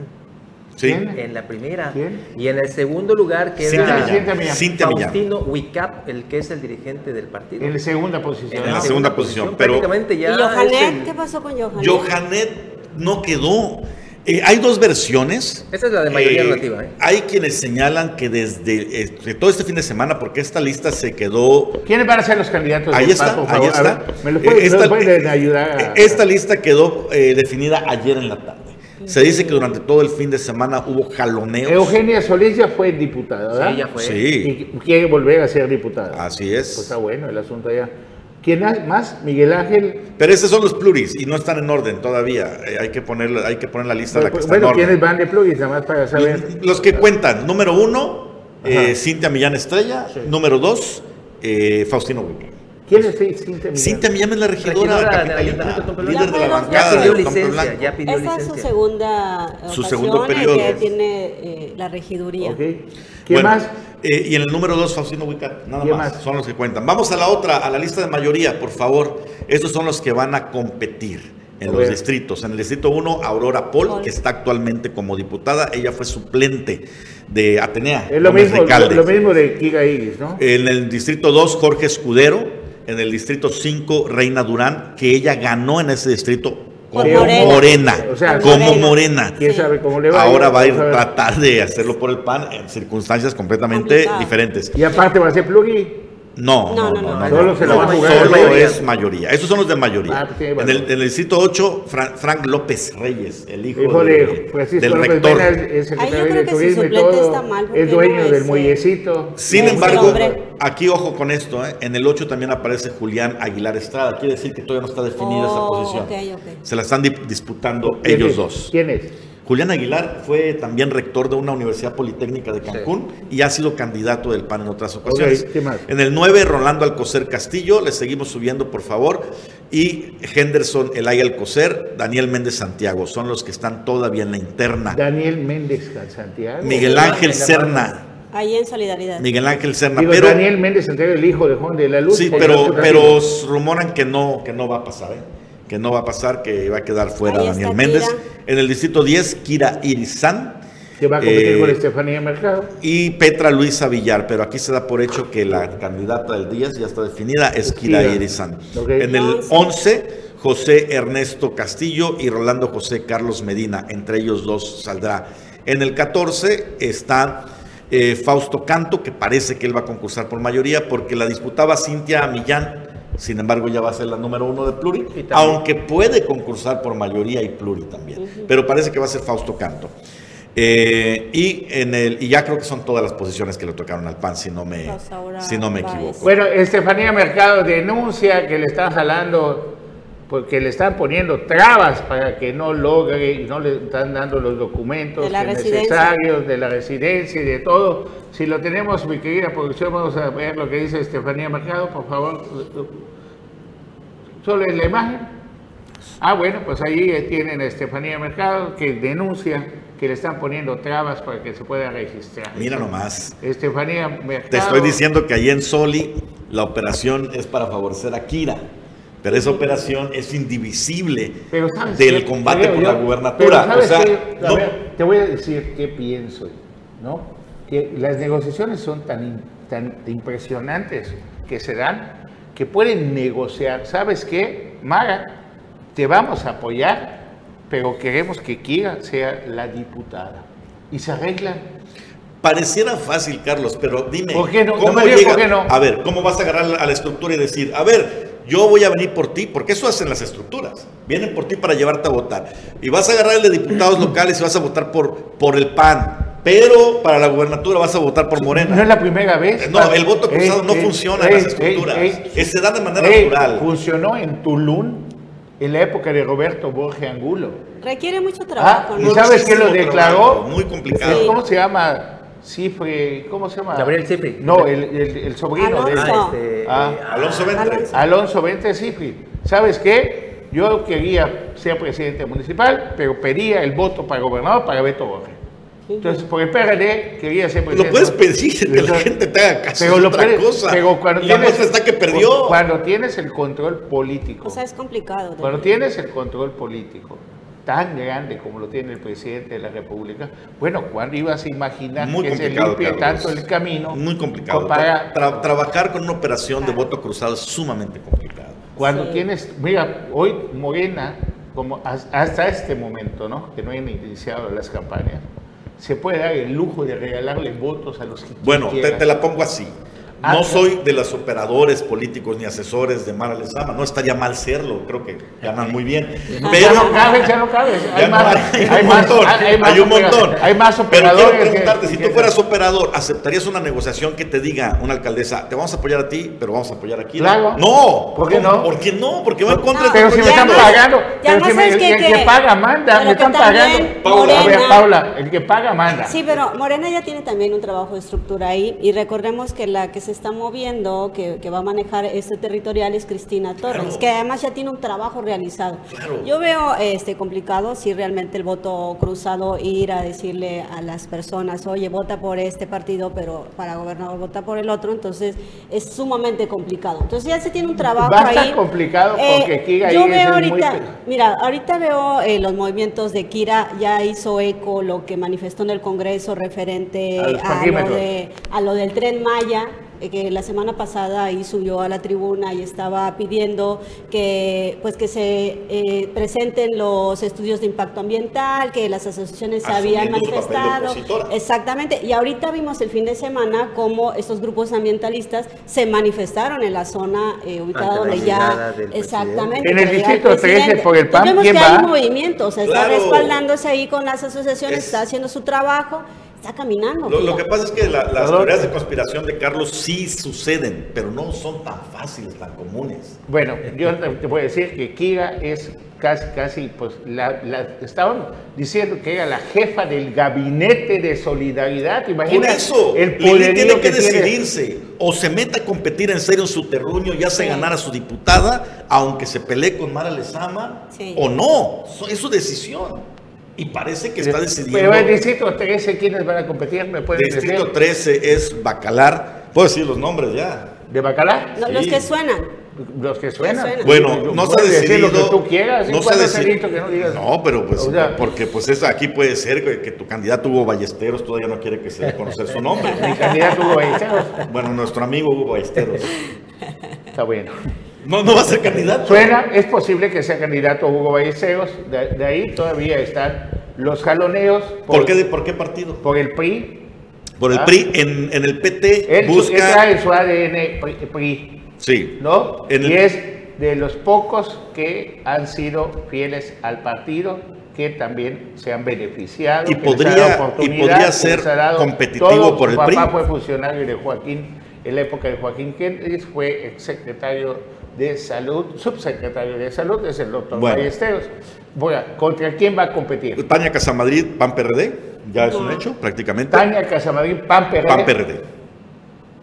Sí. En la primera. ¿Quién? Y en el segundo lugar Cintia queda Millán. Millán. Cintia Millán. Faustino Wicap, el que es el dirigente del partido. en la segunda posición. En la segunda posición, pero- Prácticamente ya ¿Y Johanet? el- ¿Qué pasó con Johanet? Johanet no quedó. Eh, hay dos versiones. Esa es la de mayoría relativa, ¿eh? Hay quienes señalan que desde eh, de todo este fin de semana, porque esta lista se quedó ¿Quiénes van a ser los candidatos? Ahí está, PAN, ahí está. ver, ¿Me lo pueden, Eh, esta- me lo pueden ayudar? a- Esta lista quedó eh, definida ayer en la tarde. Se dice que durante todo el fin de semana hubo jaloneos. Eugenia Solís ya fue diputada, ¿verdad? Sí, ya fue. Sí, Y quiere volver a ser diputada. así Pues es. está bueno el asunto allá. ¿Quién más? Miguel Ángel. Pero esos son los pluris y no están en orden todavía. Eh, hay, que poner, hay que poner la lista de la que está bueno, en ¿quiénes orden. van de plugins? Nada más para saber. Los que cuentan, número uno, eh. Cintia Millán Estrella. Sí. Número dos, eh, Faustino Wicker. ¿Quién es Cintia Millán? Cintia Millán es la regidora, Regidora Ayuntamiento de Tompe líder de la Blanco. Ya bancada pidió licencia, Blanco. ya pidió Esta es su licencia. segunda Su ocasión segundo en periodo. que tiene eh, la regiduría. Ok. ¿Quién Bueno, más? eh, y en el número 2, Faustino Wicat, nada ¿Quién más, más? son los que cuentan. Vamos a la otra, a la lista de mayoría, por favor. Estos son los que van a competir en A los distritos. En el distrito 1, Aurora Paul, Paul. que está actualmente como diputada. Ella fue suplente de Atenea. Es lo mismo, Recalde. lo mismo de Kiga Iris, ¿no? En el distrito 2, Jorge Escudero. En el distrito 5, Reina Durán, que ella ganó en ese distrito como morena. Morena. O sea, como Morena. morena. ¿Quién sabe cómo le va? Ahora va a ir a tratar de hacerlo por el PAN en circunstancias completamente Complicado. diferentes. Y aparte va a ser plugin. No, No, no, no, no, no. no. Solo no, se la va a jugar solo de mayoría. es mayoría. Esos son los de mayoría. Ah, pues tiene en, el, en el distrito 8, Fra- Frank López Reyes, el hijo, Hijo de- de Francisco del López rector. Es- es Ahí yo secretario creo de que su turismo y suplente todo. está mal, Es dueño no del es, muellecito. Sin el embargo, aquí ojo con esto, ¿eh? en el 8 también aparece Julián Aguilar Estrada, quiere decir que todavía no está definida esa Oh, posición. ok, ok. Se la están di- disputando ¿Quién ellos es? dos. ¿Quién es? Julián Aguilar fue también rector de una universidad politécnica de Cancún y ha sido candidato del PAN en otras ocasiones. ¿qué más? En el 9, Rolando Alcocer Castillo, le seguimos subiendo por favor. Y Henderson Elay Alcocer, Daniel Méndez Santiago, son los que están todavía en la interna. Daniel Méndez Santiago. Miguel Ángel Serna, Ahí en solidaridad. Miguel Ángel Serna, Digo, pero... Daniel Méndez Santiago, el hijo de Juan de la Luz. Sí, pero, pero rumoran que no, que no va a pasar, ¿eh? Que no va a pasar, que va a quedar fuera Ahí Daniel Méndez. Kira. En el distrito 10, Kira Irizán Que va a competir Eh, con Estefanía Mercado. y Petra Luisa Villar, pero aquí se da por hecho que la candidata del 10 ya está definida, es Kira. Irizán. En el Once. 11, José Ernesto Castillo y Rolando José Carlos Medina, entre ellos dos saldrá. En el 14 está eh, Fausto Canto, que parece que él va a concursar por mayoría, porque la disputaba Cintia Millán, sin embargo ya va a ser la número uno de Pluri, aunque puede concursar por mayoría y Pluri también, pero parece que va a ser Fausto Canto. Eh, y, en el, y ya creo que son todas las posiciones que le tocaron al PAN, si no me, si no me equivoco. Bueno, Estefanía Mercado denuncia que le están jalando, porque le están poniendo trabas para que no logre y no le están dando los documentos necesarios de la residencia y de todo. Si lo tenemos, mi querida producción, vamos a ver lo que dice Estefanía Mercado, por favor. Solo en la imagen. Ah, bueno, pues ahí tienen a Estefanía Mercado que denuncia que le están poniendo trabas para que se pueda registrar. Mira nomás. Estefanía Mercado. Te estoy diciendo que allí en Soli la operación es para favorecer a Kira, pero esa operación es indivisible Pero ¿sabes del combate Creo por yo- la pero gubernatura. O ¿sabes sea, qué? No- ver, te voy a decir qué pienso, ¿no? Que las negociaciones son tan, tan impresionantes que se dan que pueden negociar. ¿Sabes qué? Mara, te vamos a apoyar, pero queremos que Kira sea la diputada. Y se arreglan. Pareciera fácil, Carlos, pero dime, ¿Por qué no? ¿cómo No llega- no. A ver, ¿cómo vas a agarrar a la estructura y decir, a ver, yo voy a venir por ti? Porque eso hacen las estructuras. Vienen por ti para llevarte a votar. Y vas a agarrar el de diputados locales y vas a votar por, por el PAN. Pero para la gubernatura vas a votar por Morena. No es la primera vez. No, el voto Ey, cruzado no ey, funciona en ey, las estructuras. ey, ey. Eh, Se da de manera Ey, natural. Funcionó en Tulum en la época de Roberto Borges Angulo. Requiere mucho Ah, trabajo. ¿y sabes qué lo declaró? trabajo, muy complicado. ¿Cómo se llama? Cifre, ¿cómo se llama? Gabriel Cifre. No, el, el- el sobrino de Alonso. Ah, este, Ah. Alonso Ventre. Alonso. Vente Cifre. ¿Sabes qué? Yo quería ser presidente municipal, pero pedía el voto para gobernador para Beto Borges. Entonces, por el PRD quería ser presidente. Lo puedes pedir, que la gente te haga caso. Pero lo otra puedes- cosa. pero cuando la tienes- está que perdió. Cuando tienes el control político. O sea, es complicado. de Cuando tienes el control político tan grande como lo tiene el presidente de la República, bueno, ¿cuándo ibas a imaginar Muy que se limpie Carlos. tanto el camino? Muy complicado. Para, Tra- trabajar con una operación de voto cruzado es sumamente complicado. cuando Sí. tienes, mira, hoy Morena, como has- hasta este momento, ¿no? Que no hayan iniciado las campañas, se puede dar el lujo de regalarle votos a los que Bueno, te la pongo así. Ah, No no. soy de los operadores políticos ni asesores de Mara Lezama. No estaría mal serlo. Creo que ganan muy bien. ya Pero no cabes, ya no cabes. Ya Hay no más, hay, hay un más, montón, hay más hay un montón. Hay más Pero operadores. quiero que- preguntarte, si tú fueras operador, ¿aceptarías una negociación que te diga una alcaldesa, te vamos a apoyar a ti, pero vamos a apoyar aquí? Claro. No. ¿Por qué no? ¿Por qué no? Porque va en contra No, de Pero tu si me están pagando, ya pero más si me- el, que- el que que- paga manda, pero me están pagando. Paula. A ver, Morena- Paula, el que paga manda. Sí, pero Morena ya tiene también un trabajo de estructura ahí y recordemos que la que se está moviendo, que, que va a manejar este territorial es Cristina Torres, que además ya tiene un trabajo realizado. Yo veo este complicado si realmente el voto cruzado ir a decirle a las personas, oye, vota por este partido, pero para gobernador vota por el otro, entonces es sumamente complicado. Entonces ya se tiene un trabajo Va ahí. complicado Eh, porque Kira yo veo ahorita, muy... Mira, ahorita veo eh, los movimientos de Kira, ya hizo eco lo que manifestó en el Congreso referente A lo, de, a lo del tren Maya, eh, que la semana pasada ahí subió a la tribuna y estaba pidiendo que, pues, que se eh, presenten los estudios de impacto ambiental, que las asociaciones se habían manifestado. Exactamente. Y ahorita vimos el fin de semana cómo estos grupos ambientalistas se manifestaron en la zona eh, ubicada Ante donde ya. Exactamente. En el distrito 13 presidente. por el PAN, Entonces, ¿quién vemos que va? hay movimiento, o sea, está respaldándose ahí con las asociaciones, Es- está haciendo su trabajo, está caminando. Lo, lo que pasa es que la- las Perdón. teorías de conspiración de Carlos sí suceden, pero no son tan fáciles, tan comunes. Bueno, yo te voy a decir que Kira es casi, casi, pues, la, la- estaban diciendo que era la jefa del gabinete de solidaridad. Por Imagina eso, el poderío tiene que, que tiene. decidirse. O se mete a competir en serio en su terruño y hace Sí. ganar a su diputada, aunque se pelee con Mara Lezama, Sí. o no. Es su decisión. Y parece que está decidiendo. Pero el distrito 13, ¿quiénes van a competir? ¿Me pueden Distrito decir? 13 es Bacalar. Puedo decir los nombres ya. ¿De Bacalá? No, Los sí. que suenan. Los que suenan. suenan. Bueno, no se ha decir decidido. lo que tú quieras. ¿y No se ha decidido. que no digas? No, pero pues, O sea, porque pues eso aquí puede ser que, que tu candidato Hugo Ballesteros todavía no quiere que se dé a conocer su nombre. Mi candidato Hugo Ballesteros. Bueno, nuestro amigo Hugo Ballesteros. Está bueno. No, no va a ser candidato. Suena, es posible que sea candidato Hugo Ballesteros. De, de ahí todavía están los jaloneos ¿Por qué, de- ¿Por qué partido? por el PRI. Por el Ah. PRI. En, en el PT Él, busca. trae su ADN PRI, Sí. ¿no? En el- Y es de los pocos que han sido fieles al partido que también se han beneficiado. Y podría- y podría ser competitivo todo. por Su el PRI. papá fue funcionario de Joaquín, en la época de Joaquín Kendrick, fue exsecretario de salud, subsecretario de salud, es el doctor Bueno. Ballesteros. Bueno, ¿contra quién va a competir? Tania Casamadrid, PAN PRD. Ya es un hecho, prácticamente. Tania Casamarín, PAN PRD. PAN PRD.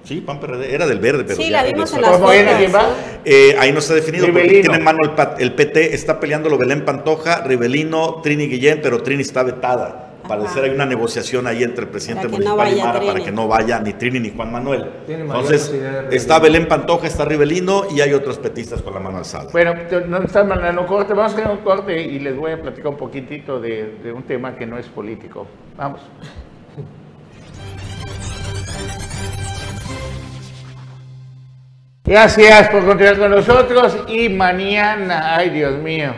Sí, PAN PRD. Era del verde, pero Sí, ya la vimos en las ¿Cómo era? fotos. ¿Quién va? Eh, ahí no está definido porque tiene en mano el, el PT, está peleándolo Belén Pantoja, Rivelino, Trini Guillén, pero Trini está vetada. Parecer hay una negociación ahí entre el presidente no municipal y Mara para que no vaya ni Trini ni Juan Manuel. Entonces, está Belén Pantoja, está Rivelino y hay otros petistas con la mano alzada. Bueno, nos están mandando un corte. Vamos a hacer un corte y les voy a platicar un poquitito de, de un tema que no es político. Vamos. Gracias por continuar con nosotros y mañana, ay Dios mío,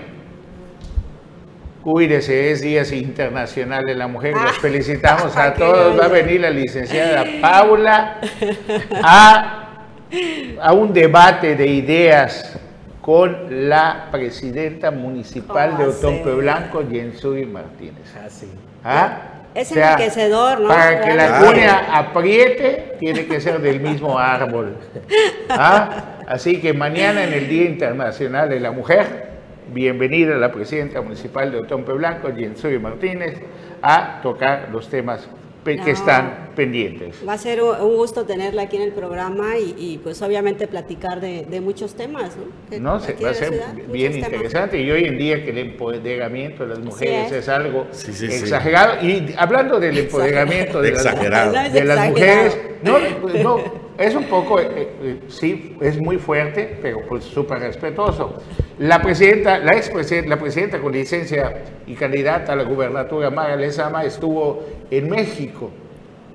cuídese, es Días Internacional de la Mujer. Los felicitamos a todos. Va a venir la licenciada Paula a, a un debate de ideas con la presidenta municipal de ¿Cómo Otompe así? Blanco, Jensuri Martínez. Ah, sí. ¿Ah? Es enriquecedor, ¿no? Para que la cuña apriete, tiene que ser del mismo árbol. ¿Ah? Así que mañana en el Día Internacional de la Mujer, bienvenida la presidenta municipal de Otompe Blanco, Jensuri Martínez, a tocar los temas que No. están pendientes. Va a ser un gusto tenerla aquí en el programa y, y, pues obviamente platicar de, de muchos temas, ¿no? Que No, se, va a ser ciudad, bien temas. interesante y hoy en día que el empoderamiento de las mujeres es. es. algo Sí, sí, sí. exagerado y hablando del empoderamiento de las, Exagerado. No es de las mujeres, no, no, es un poco, eh, eh, sí, es muy fuerte, pero pues súper respetuoso. La presidenta, la expresidenta, la presidenta con licencia y candidata a la gubernatura, Mara Lezama, estuvo en México.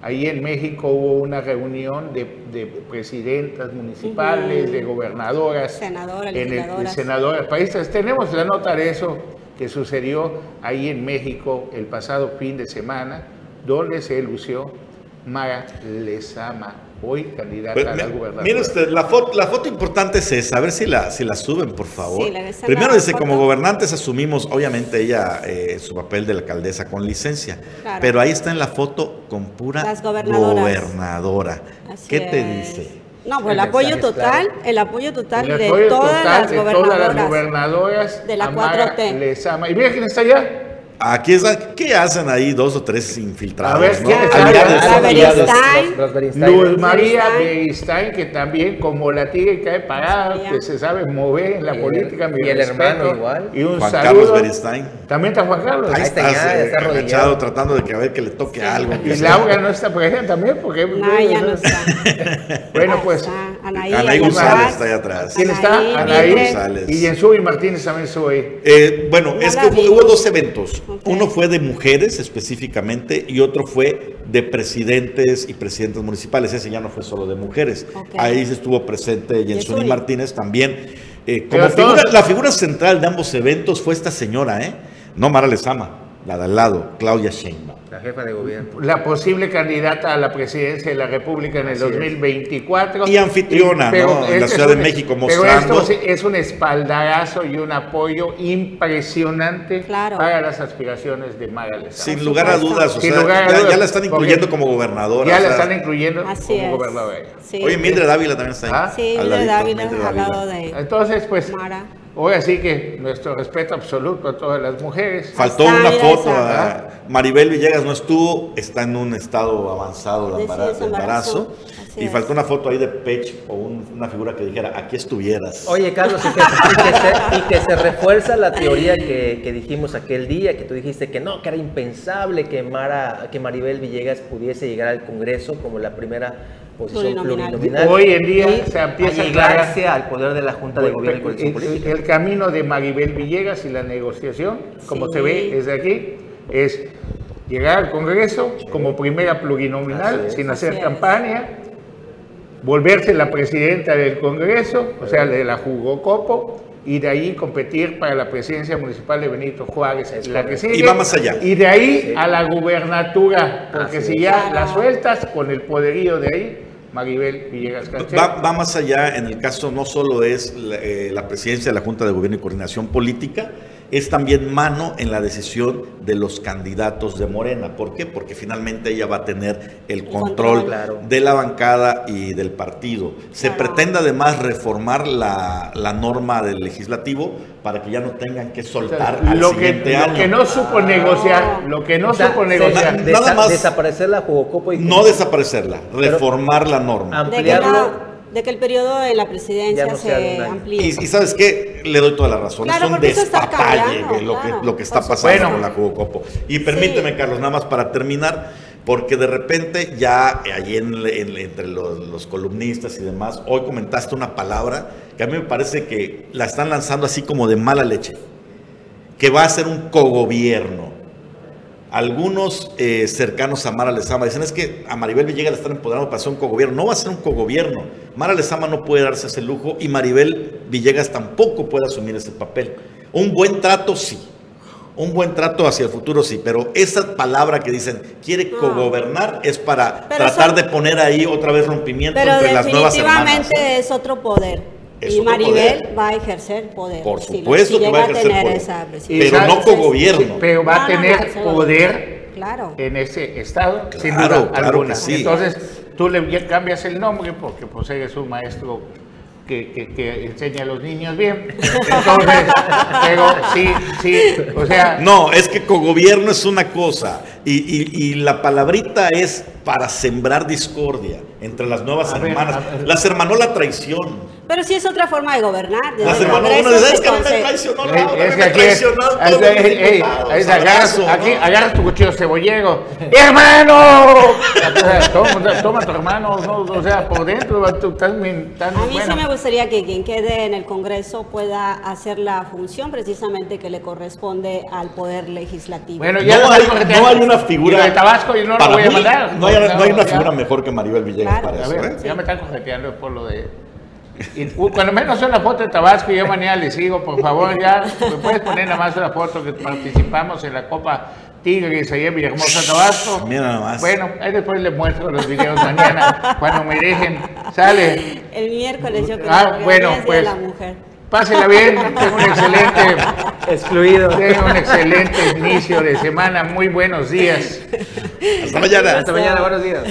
Ahí en México hubo una reunión de, de presidentas municipales, de gobernadoras, Senadoras, en senadoras, países. Tenemos la nota de eso que sucedió ahí en México el pasado fin de semana, donde se lució Mara Lezama, hoy candidata Pues, a la mire usted, la foto, la foto importante es esa, a ver si la, si la suben, por favor. Sí, la- Primero la dice, foto. como gobernantes asumimos, obviamente, ella eh, su papel de la alcaldesa con licencia, Claro. pero ahí está en la foto con pura Las gobernadora. Así ¿Qué te es. dice? No, pues El el apoyo total, claro. el apoyo total El de todas total las de todas las gobernadoras. gobernadoras De la a Mara 4T. Lezama. Y mira quién está allá. Aquí está, ¿qué hacen ahí dos o tres infiltrados? A ver, no? Ah. Luz María Beristain. Beristain, que también como la tigre cae parada, que se sabe mover en la Y el- política, mi y el hermano igual. Y un Juan saludo. Carlos Beristain. También está Juan Carlos. Ahí está está, ya, eh, está agachado, tratando de que a ver que le toque algo. Y Laura no está presente también, porque... No, ya no está. Bueno, Ah, pues está. Anaí, González está allá atrás. ¿Quién está? Anaí. González. Y Yensui Martínez también estuvo ahí. Eh, bueno, No es que hubo, dos eventos. Uno fue de mujeres específicamente y otro fue de presidentes y presidentas municipales. Ese ya no fue solo de mujeres. Ahí se estuvo presente Yensuni. Martínez también. Eh, como figura- la figura central de ambos eventos fue esta señora, ¿eh? No Mara Lezama, la de al lado, Claudia Sheinbaum. La jefa de gobierno. La posible candidata a la presidencia de la República en el Así es. Y 2024. anfitriona, ¿no? En la Ciudad de México, Pero mostrando- esto es un espaldarazo y un apoyo impresionante Claro. para las aspiraciones de Mara Lezama. Sin lugar a dudas, o Sin sea, lugar a ya, dudas, ya la están incluyendo como gobernadora. Ya o la están incluyendo Así como es. gobernadora. Sí. Oye, Mildred Ávila también está ahí. Ah, Sí, Mildred Dávila, al lado de Entonces, pues, Mara. Ahora sí que nuestro respeto absoluto a todas las mujeres. Faltó Está, una foto. a- Maribel Villegas no estuvo, está en un estado avanzado de embarazo. embarazo. Así Y es. faltó una foto ahí de Pech o un- una figura que dijera, aquí estuvieras. Oye, Carlos, y que, y que se, y que se refuerza la teoría que, que dijimos aquel día, que tú dijiste que no, que era impensable que, Mara, que Maribel Villegas pudiese llegar al Congreso como la primera posición Plurinominal. plurinominal. Hoy en día y se empieza a llegarse al poder de la Junta de Gobierno y Coalición el, Política. el camino de Maribel Villegas y la negociación, como Sí. se ve desde aquí, es llegar al Congreso como primera plurinominal, es. sin hacer es. campaña, volverse la presidenta del Congreso, o sea, de la Jugocopo, y de ahí competir para la presidencia municipal de Benito Juárez, Es la que sigue. Y va más allá. Y de ahí Sí. a la gubernatura, porque Así si es. ya Claro. la sueltas con el poderío de ahí, Maribel Villegas. Va, va más allá, en el caso no solo es la, eh, la presidencia de la Junta de Gobierno y Coordinación Política, es también mano en la decisión de los candidatos de Morena. ¿Por qué? Porque finalmente ella va a tener el control, control. Claro. de la bancada y del partido. Se Claro. pretende además reformar la, la norma del legislativo para que ya no tengan que soltar al lo que, siguiente lo año. que no supo negociar, lo que no O sea, supo se- negociar. desa- nada más- desaparecer la Jugocopo y No desaparecerla, reformar la norma. Que, ampliarlo. De que el periodo de la presidencia no se amplíe. Y, y sabes qué, le doy toda la razón. Claro, es un despapalle de lo, claro, que, lo que está pasando con la Jugocopo. Y permíteme, Sí. Carlos, nada más para terminar, porque de repente ya allí en- en- entre los, los columnistas y demás, hoy comentaste una palabra que a mí me parece que la están lanzando así como de mala leche, que va a ser un cogobierno. Algunos eh, cercanos a Mara Lezama dicen es que a Maribel Villegas la están empoderando para ser un cogobierno. No va a ser un cogobierno. Mara Lezama no puede darse ese lujo y Maribel Villegas tampoco puede asumir ese papel. Un buen trato sí. Un buen trato hacia el futuro sí, pero esa palabra que dicen quiere cogobernar es para Pero tratar son- de poner ahí otra vez rompimiento Pero entre las nuevas hermanas. definitivamente es otro poder. Es y otro Maribel poder. va a ejercer poder. Por supuesto si que llega va a ejercer tener poder. esa. Pero no cogobierno. Pero va No, a no, no, tener poder Claro. en ese estado, sin duda claro alguna. sí. Entonces, tú le cambias el nombre porque pues eres un maestro que, que- que enseña a los niños bien. Entonces, pero sí, sí, o sea, No, es que cogobierno es una cosa y, y- y la palabrita es para sembrar discordia entre las nuevas A ver, hermanas. a ver. Las hermanó la traición. Pero sí es otra forma de gobernar. Las hermanó se es que me traicionó la otra, es me que aquí, agarras, abrazo, aquí ¿no? agarras tu cuchillo cebollero. ¡Hermano! Toma, toma tu hermano, no, o sea, por dentro tú estás tan A mí bueno. sí me gustaría que quien quede en el Congreso pueda hacer la función precisamente que le corresponde al Poder Legislativo. Bueno, ya No hay, no hay una Y figura. lo de Tabasco yo no lo voy a mandar. No hay, no hay una ya. figura mejor que Maribel Villegas Claro. para A eso. ver, ¿eh? ya me están correteando por lo de. Y, cuando menos una foto de Tabasco, yo mañana les sigo, por favor, ya. ¿Me puedes poner nada más una foto que participamos en la Copa Tigres ahí en Villahermosa, Tabasco? Mira nada más. Bueno, ahí después les muestro los videos mañana, cuando me dejen. Sale. El miércoles yo creo Ah, que bueno, pues. la mujer. Pásela bien, tengo un excelente, Excluido. tengo un excelente inicio de semana. Muy buenos días. Hasta mañana. Hasta mañana, buenos días.